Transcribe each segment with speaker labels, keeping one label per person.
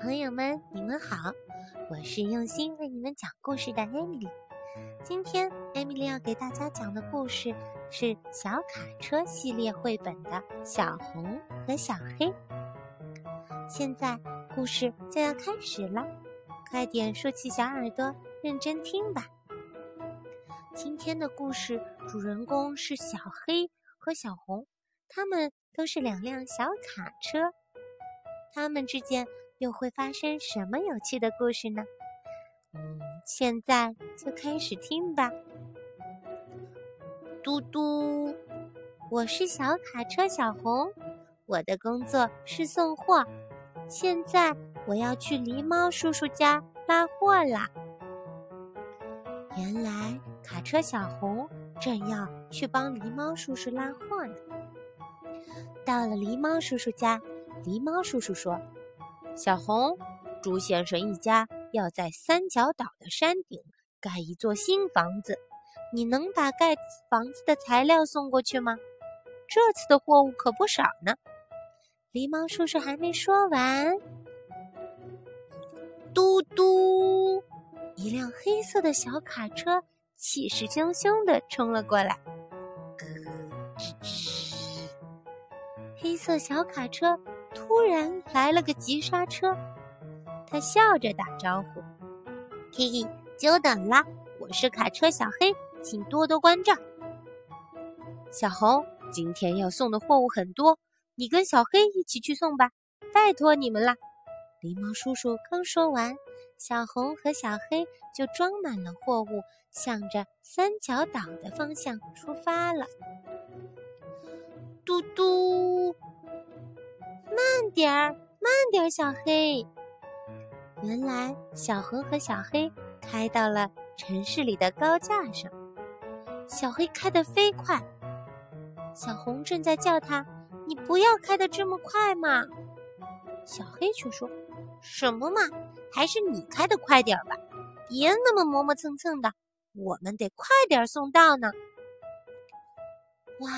Speaker 1: 朋友们，你们好，我是用心为你们讲故事的艾米丽。今天艾米丽要给大家讲的故事是《小卡车》系列绘本的《小红和小黑》。现在故事就要开始了，快点竖起小耳朵，认真听吧。今天的故事主人公是小黑和小红，他们都是两辆小卡车，他们之间。又会发生什么有趣的故事呢？嗯，现在就开始听吧。嘟嘟，我是小卡车小红，我的工作是送货。现在我要去狸猫叔叔家拉货啦。原来卡车小红正要去帮狸猫叔叔拉货呢。到了狸猫叔叔家，狸猫叔叔说。小红，朱先生一家要在三角岛的山顶盖一座新房子，你能把盖房子的材料送过去吗？这次的货物可不少呢。狸猫叔叔还没说完，嘟嘟，一辆黑色的小卡车气势汹汹地冲了过来。吱吱，黑色小卡车。突然来了个急刹车，他笑着打招呼：“嘿嘿，久等了，我是卡车小黑，请多多关照。”小红，今天要送的货物很多，你跟小黑一起去送吧，拜托你们了。狸猫叔叔刚说完，小红和小黑就装满了货物，向着三角岛的方向出发了。嘟嘟。点儿，慢点儿，小黑。原来小红和小黑开到了城市里的高架上。小黑开得飞快，小红正在叫他：“你不要开得这么快嘛！”小黑却说：“什么嘛，还是你开得快点吧，别那么磨磨蹭蹭的，我们得快点送到呢。”哇，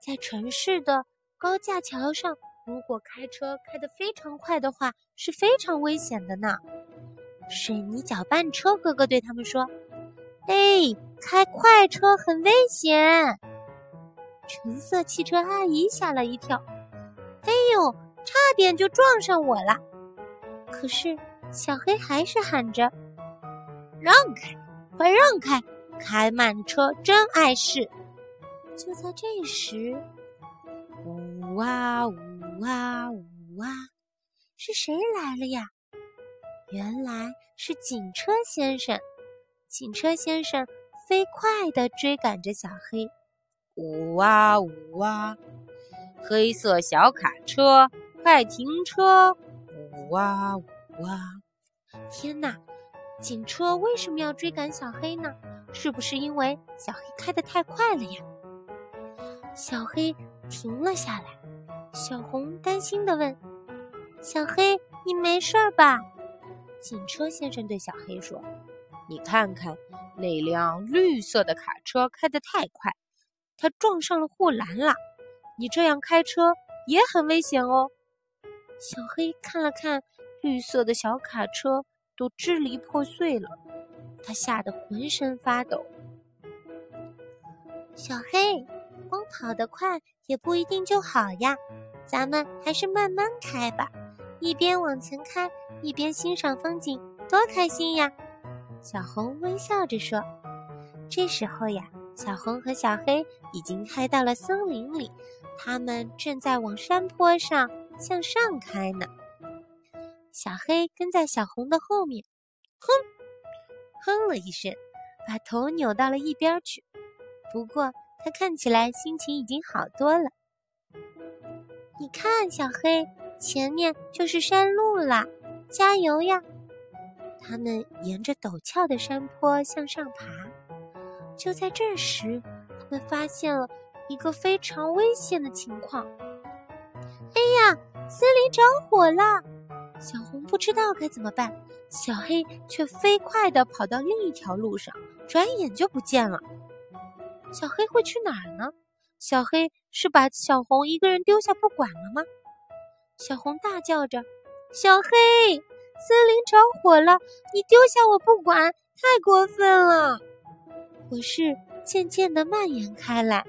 Speaker 1: 在城市的高架桥上。如果开车开得非常快的话，是非常危险的呢。水泥搅拌车哥哥对他们说：“哎，开快车很危险。”橙色汽车阿姨吓了一跳：“哎呦，差点就撞上我了！”可是小黑还是喊着：“让开，快让开，开慢车真碍事。”就在这时，呜哇呜。哇呜哇！是谁来了呀？原来是警车先生。警车先生飞快地追赶着小黑。呜哇呜哇！黑色小卡车，快停车！呜哇呜哇！天哪！警车为什么要追赶小黑呢？是不是因为小黑开得太快了呀？小黑停了下来。小红担心地问：“小黑，你没事吧？”警车先生对小黑说：“你看看，那辆绿色的卡车开得太快，它撞上了护栏了。你这样开车也很危险哦。”小黑看了看绿色的小卡车，都支离破碎了，他吓得浑身发抖。小黑，光跑得快也不一定就好呀。咱们还是慢慢开吧，一边往前开，一边欣赏风景，多开心呀！小红微笑着说。这时候呀，小红和小黑已经开到了森林里，他们正在往山坡上向上开呢。小黑跟在小红的后面，哼，哼了一声，把头扭到了一边去。不过看起来心情已经好多了。你看，小黑，前面就是山路了，加油呀！他们沿着陡峭的山坡向上爬。就在这时，他们发现了一个非常危险的情况。哎呀，森林着火了！小红不知道该怎么办，小黑却飞快地跑到另一条路上，转眼就不见了。小黑会去哪儿呢？小黑是把小红一个人丢下不管了吗？小红大叫着：“小黑，森林着火了，你丢下我不管，太过分了！火势渐渐的蔓延开来。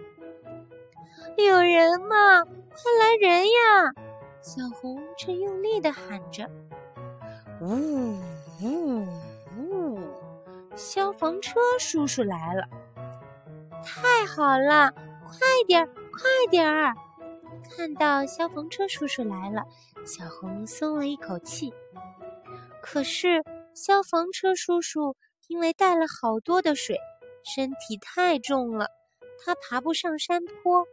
Speaker 1: 有人吗？快来人呀！小红正用力的喊着。呜呜呜！消防车叔叔来了！太好了，快点儿，快点儿！看到消防车叔叔来了，小红松了一口气。可是消防车叔叔因为带了好多的水，身体太重了，他爬不上山坡。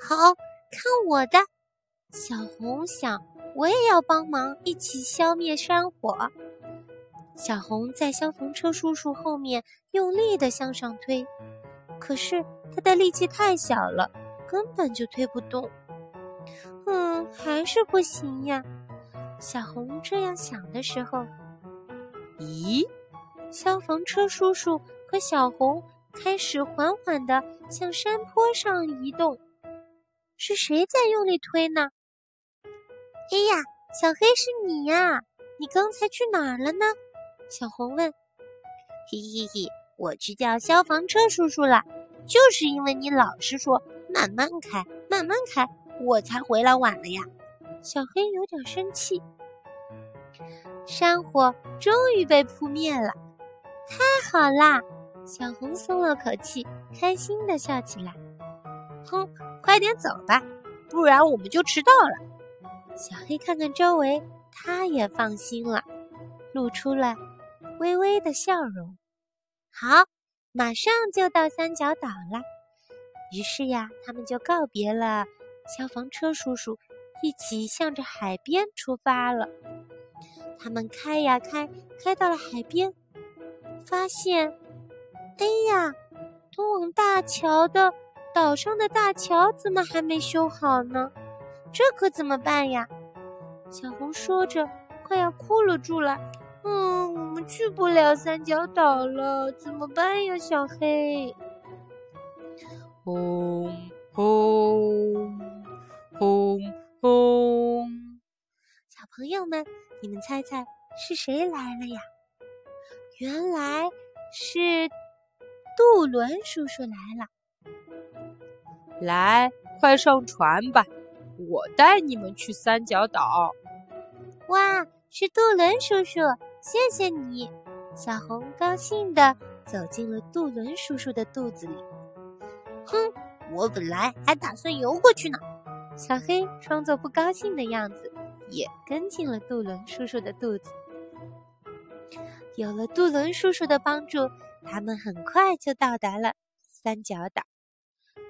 Speaker 1: 好看我的！小红想，我也要帮忙，一起消灭山火。小红在消防车叔叔后面用力的向上推，可是他的力气太小了，根本就推不动。嗯，还是不行呀。小红这样想的时候，咦，消防车叔叔和小红开始缓缓的向山坡上移动。是谁在用力推呢？哎呀，小黑是你呀！你刚才去哪儿了呢？小红问。嘿嘿嘿，我去叫消防车叔叔了。就是因为你老是说慢慢开，慢慢开，我才回来晚了呀。小黑有点生气。山火终于被扑灭了，太好啦！小红松了口气，开心的笑起来。哼。快点走吧，不然我们就迟到了。小黑看看周围，他也放心了，露出了微微的笑容。好，马上就到三角岛了。于是呀，他们就告别了消防车叔叔，一起向着海边出发了。他们开呀开，开到了海边，发现，哎呀，通往大桥的。岛上的大桥怎么还没修好呢？这可怎么办呀？小红说着，快要哭了出来。嗯，我们去不了三角岛了，怎么办呀，小黑？
Speaker 2: 轰轰轰轰！
Speaker 1: 小朋友们，你们猜猜是谁来了呀？原来是渡轮叔叔来了。
Speaker 2: 来，快上船吧！我带你们去三角岛。
Speaker 1: 哇，是渡轮叔叔，谢谢你！小红高兴地走进了杜伦叔叔的肚子里。哼，我本来还打算游过去呢。小黑装作不高兴的样子，也跟进了杜伦叔叔的肚子。有了杜伦叔叔的帮助，他们很快就到达了三角岛。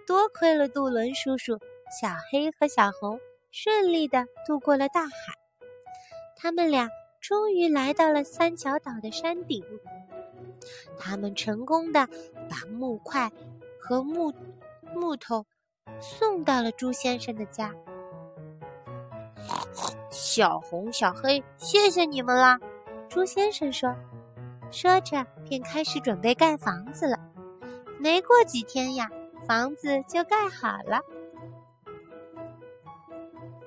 Speaker 1: 多亏了杜伦叔叔，小黑和小红顺利的渡过了大海。他们俩终于来到了三角岛的山顶。他们成功的把木块和木木头送到了猪先生的家。小红、小黑，谢谢你们啦！猪先生说，说着便开始准备盖房子了。没过几天呀。房子就盖好了，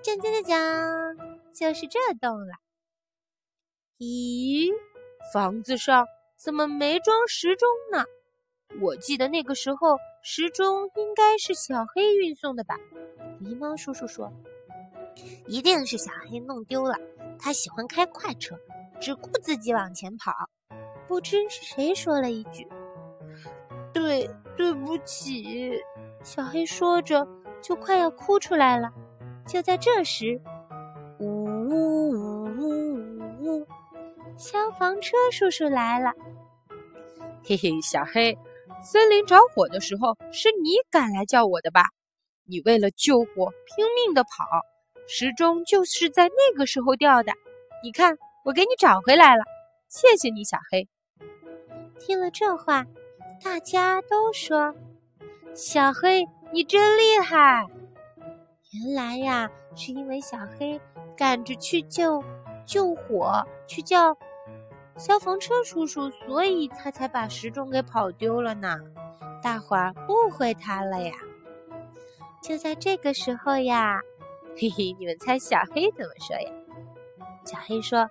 Speaker 1: 锵锵锵锵，就是这栋了。
Speaker 2: 咦，房子上怎么没装时钟呢？我记得那个时候时钟应该是小黑运送的吧？
Speaker 1: 狸猫叔叔说：“一定是小黑弄丢了。他喜欢开快车，只顾自己往前跑。”不知是谁说了一句。对，对不起，小黑说着，就快要哭出来了。就在这时，消防车叔叔来了。
Speaker 2: 嘿嘿，小黑，森林着火的时候是你赶来叫我的吧？你为了救火拼命的跑，时钟就是在那个时候掉的。你看，我给你找回来了，谢谢你，小黑。
Speaker 1: 听了这话。大家都说：“小黑，你真厉害！”原来呀，是因为小黑赶着去救救火，去叫消防车叔叔，所以他才把时钟给跑丢了呢。大伙儿误会他了呀！就在这个时候呀，嘿嘿，你们猜小黑怎么说呀？小黑说：“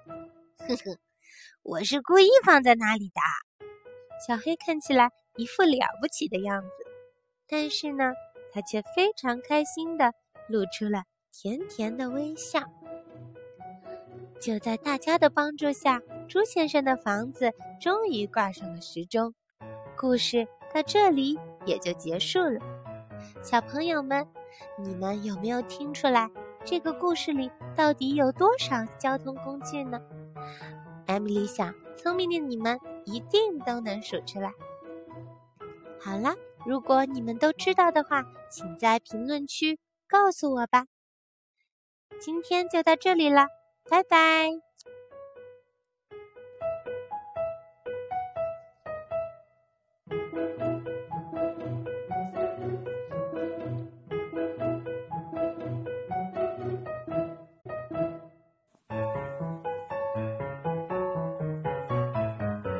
Speaker 1: 哼哼，我是故意放在那里的。”小黑看起来一副了不起的样子，但是呢，他却非常开心的露出了甜甜的微笑。就在大家的帮助下，朱先生的房子终于挂上了时钟。故事到这里也就结束了。小朋友们，你们有没有听出来这个故事里到底有多少交通工具呢？艾米丽想，聪明的你们一定都能数出来。好啦，如果你们都知道的话，请在评论区告诉我吧。今天就到这里了，拜拜。